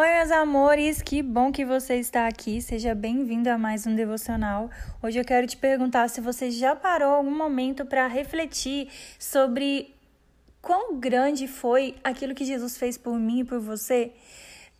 Oi, meus amores, que bom que você está aqui. Seja bem-vindo a mais um devocional. Hoje eu quero te perguntar se você já parou algum momento para refletir sobre quão grande foi aquilo que Jesus fez por mim e por você.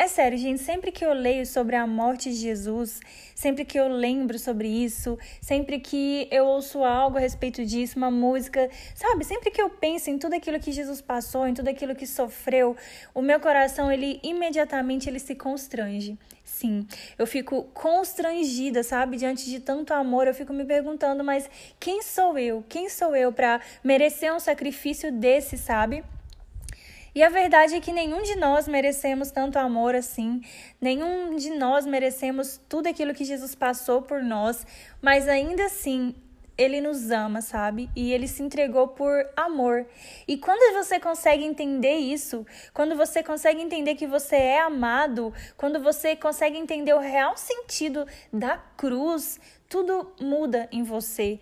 É sério, gente, sempre que eu leio sobre a morte de Jesus, sempre que eu lembro sobre isso, sempre que eu ouço algo a respeito disso, uma música, sabe? Sempre que eu penso em tudo aquilo que Jesus passou, em tudo aquilo que sofreu, o meu coração, ele imediatamente ele se constrange. Sim, eu fico constrangida, sabe? Diante de tanto amor, eu fico me perguntando, mas quem sou eu? Quem sou eu para merecer um sacrifício desse, sabe? E a verdade é que nenhum de nós merecemos tanto amor assim, nenhum de nós merecemos tudo aquilo que Jesus passou por nós, mas ainda assim ele nos ama, sabe? E ele se entregou por amor. E quando você consegue entender isso, quando você consegue entender que você é amado, quando você consegue entender o real sentido da cruz, tudo muda em você.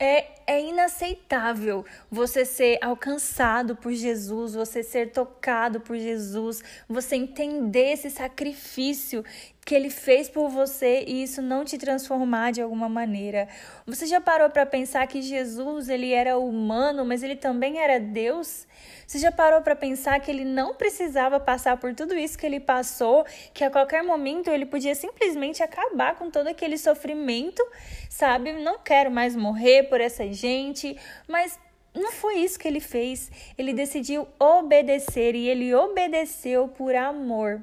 É, é inaceitável você ser alcançado por Jesus, você ser tocado por Jesus, você entender esse sacrifício que ele fez por você e isso não te transformar de alguma maneira. Você já parou para pensar que Jesus, ele era humano, mas ele também era Deus? Você já parou para pensar que ele não precisava passar por tudo isso que ele passou, que a qualquer momento ele podia simplesmente acabar com todo aquele sofrimento, sabe? Não quero mais morrer por essa gente, mas não foi isso que ele fez. Ele decidiu obedecer e ele obedeceu por amor.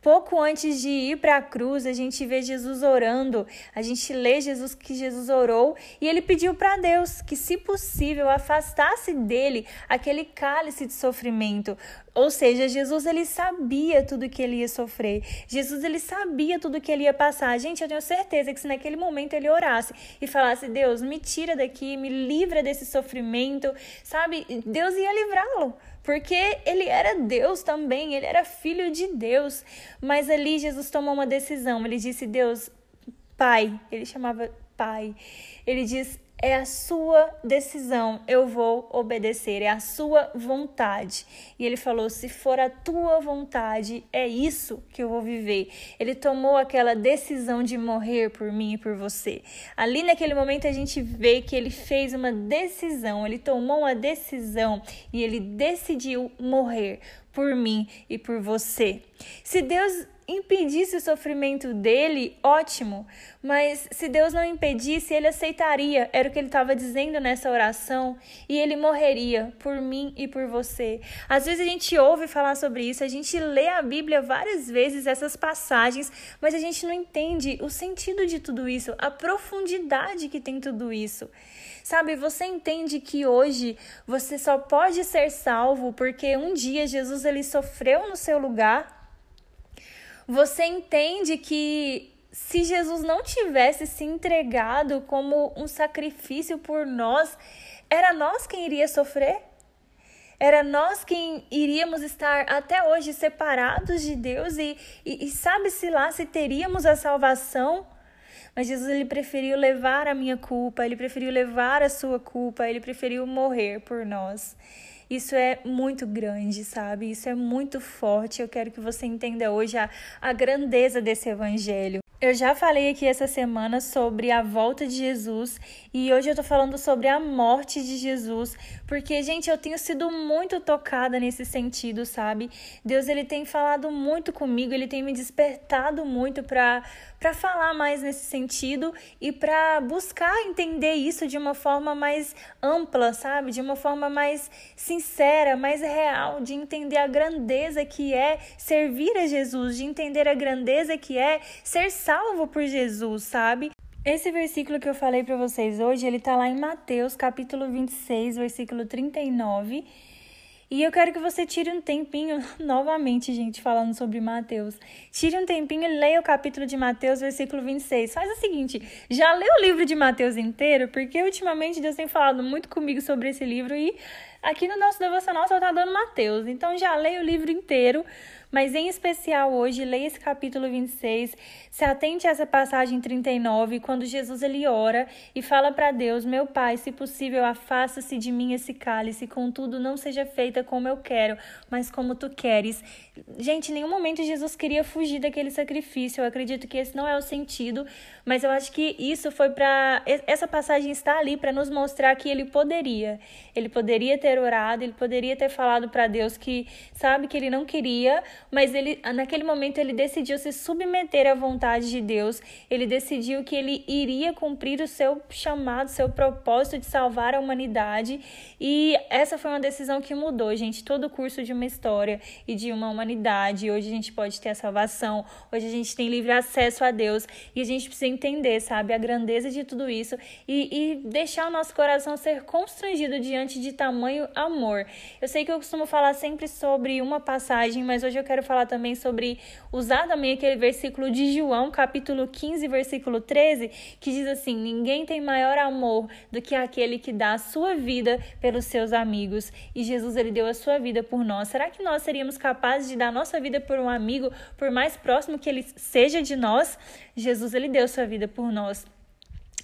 Pouco antes de ir para a cruz, a gente vê Jesus orando, a gente lê Jesus que Jesus orou e ele pediu para Deus que, se possível, afastasse dele aquele cálice de sofrimento. Ou seja, Jesus ele sabia tudo que ele ia sofrer. Jesus ele sabia tudo que ele ia passar. Gente, eu tenho certeza que se naquele momento ele orasse e falasse: "Deus, me tira daqui, me livra desse sofrimento", sabe? Deus ia livrá-lo porque ele era Deus também, ele era filho de Deus. Mas ali Jesus tomou uma decisão. Ele disse: Deus, Pai, ele chamava Pai. Ele diz: é a sua decisão, eu vou obedecer, é a sua vontade. E ele falou: se for a tua vontade, é isso que eu vou viver. Ele tomou aquela decisão de morrer por mim e por você. Ali naquele momento a gente vê que ele fez uma decisão, ele tomou uma decisão e ele decidiu morrer por mim e por você. Se Deus impedisse o sofrimento dele, ótimo. Mas se Deus não impedisse, ele aceitaria. Era o que ele estava dizendo nessa oração. E ele morreria por mim e por você. Às vezes a gente ouve falar sobre isso, a gente lê a Bíblia várias vezes, essas passagens, mas a gente não entende o sentido de tudo isso, a profundidade que tem tudo isso. Sabe, você entende que hoje você só pode ser salvo porque um dia Jesus ele sofreu no seu lugar você entende que se Jesus não tivesse se entregado como um sacrifício por nós, era nós quem iria sofrer? Era nós quem iríamos estar até hoje separados de Deus e, e, e sabe-se lá se teríamos a salvação? Mas Jesus ele preferiu levar a minha culpa, ele preferiu levar a sua culpa, ele preferiu morrer por nós. Isso é muito grande, sabe? Isso é muito forte. Eu quero que você entenda hoje a, a grandeza desse evangelho. Eu já falei aqui essa semana sobre a volta de Jesus e hoje eu tô falando sobre a morte de Jesus, porque gente, eu tenho sido muito tocada nesse sentido, sabe? Deus ele tem falado muito comigo, ele tem me despertado muito para para falar mais nesse sentido e para buscar entender isso de uma forma mais ampla, sabe? De uma forma mais sincera, mais real, de entender a grandeza que é servir a Jesus, de entender a grandeza que é ser salvo por Jesus, sabe? Esse versículo que eu falei para vocês hoje, ele tá lá em Mateus, capítulo 26, versículo 39. E eu quero que você tire um tempinho, novamente, gente, falando sobre Mateus. Tire um tempinho e leia o capítulo de Mateus, versículo 26. Faz o seguinte: já leu o livro de Mateus inteiro? Porque ultimamente Deus tem falado muito comigo sobre esse livro e aqui no nosso devocional só tá dando Mateus. Então já leia o livro inteiro mas em especial hoje, leia esse capítulo 26, se atente a essa passagem 39, quando Jesus ele ora e fala para Deus: Meu Pai, se possível, afasta-se de mim esse cálice, contudo, não seja feita como eu quero, mas como tu queres. Gente, em nenhum momento Jesus queria fugir daquele sacrifício. Eu acredito que esse não é o sentido, mas eu acho que isso foi para. Essa passagem está ali para nos mostrar que ele poderia. Ele poderia ter orado, ele poderia ter falado para Deus que sabe que ele não queria, mas ele naquele momento ele decidiu se submeter à vontade de Deus. Ele decidiu que ele iria cumprir o seu chamado, seu propósito de salvar a humanidade. E essa foi uma decisão que mudou, gente, todo o curso de uma história e de uma humanidade. Hoje a gente pode ter a salvação, hoje a gente tem livre acesso a Deus e a gente precisa entender, sabe, a grandeza de tudo isso e, e deixar o nosso coração ser constrangido diante de tamanho amor. Eu sei que eu costumo falar sempre sobre uma passagem, mas hoje eu quero falar também sobre usar também aquele versículo de João, capítulo 15, versículo 13, que diz assim: Ninguém tem maior amor do que aquele que dá a sua vida pelos seus amigos. E Jesus ele deu a sua vida por nós. Será que nós seríamos capazes de dar a nossa vida por um amigo, por mais próximo que ele seja de nós? Jesus ele deu sua vida por nós.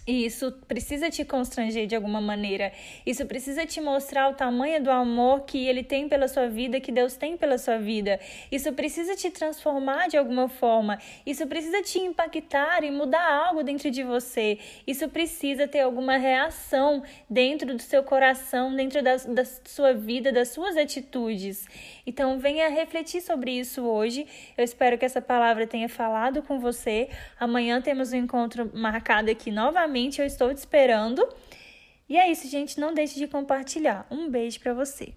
E isso precisa te constranger de alguma maneira. Isso precisa te mostrar o tamanho do amor que ele tem pela sua vida, que Deus tem pela sua vida. Isso precisa te transformar de alguma forma. Isso precisa te impactar e mudar algo dentro de você. Isso precisa ter alguma reação dentro do seu coração, dentro da, da sua vida, das suas atitudes. Então, venha refletir sobre isso hoje. Eu espero que essa palavra tenha falado com você. Amanhã temos um encontro marcado aqui novamente Novamente, eu estou te esperando. E é isso, gente. Não deixe de compartilhar. Um beijo para você.